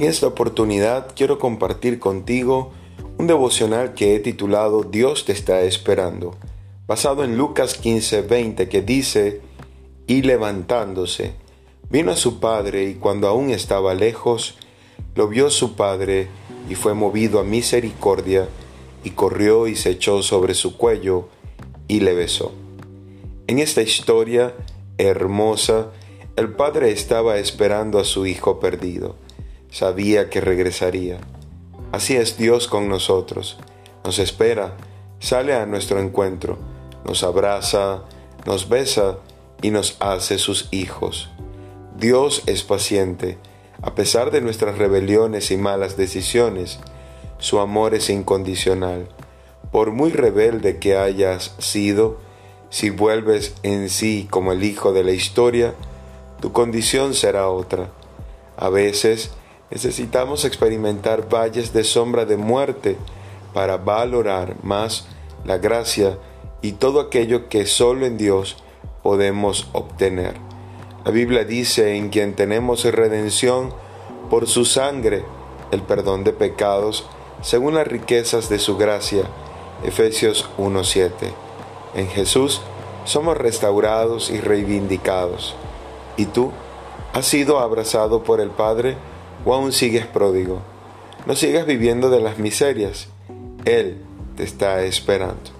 En esta oportunidad quiero compartir contigo un devocional que he titulado Dios te está esperando, basado en Lucas 15:20 que dice, y levantándose, vino a su padre y cuando aún estaba lejos, lo vio su padre y fue movido a misericordia y corrió y se echó sobre su cuello y le besó. En esta historia hermosa, el padre estaba esperando a su hijo perdido. Sabía que regresaría. Así es Dios con nosotros. Nos espera, sale a nuestro encuentro, nos abraza, nos besa y nos hace sus hijos. Dios es paciente. A pesar de nuestras rebeliones y malas decisiones, su amor es incondicional. Por muy rebelde que hayas sido, si vuelves en sí como el hijo de la historia, tu condición será otra. A veces necesitamos experimentar valles de sombra de muerte para valorar más la gracia y todo aquello que solo en Dios podemos obtener. La Biblia dice en quien tenemos redención por su sangre, el perdón de pecados, según las riquezas de su gracia. Efesios 1.7. En Jesús somos restaurados y reivindicados. ¿Y tú? ¿Has sido abrazado por el Padre o aún sigues pródigo? No sigas viviendo de las miserias. Él te está esperando.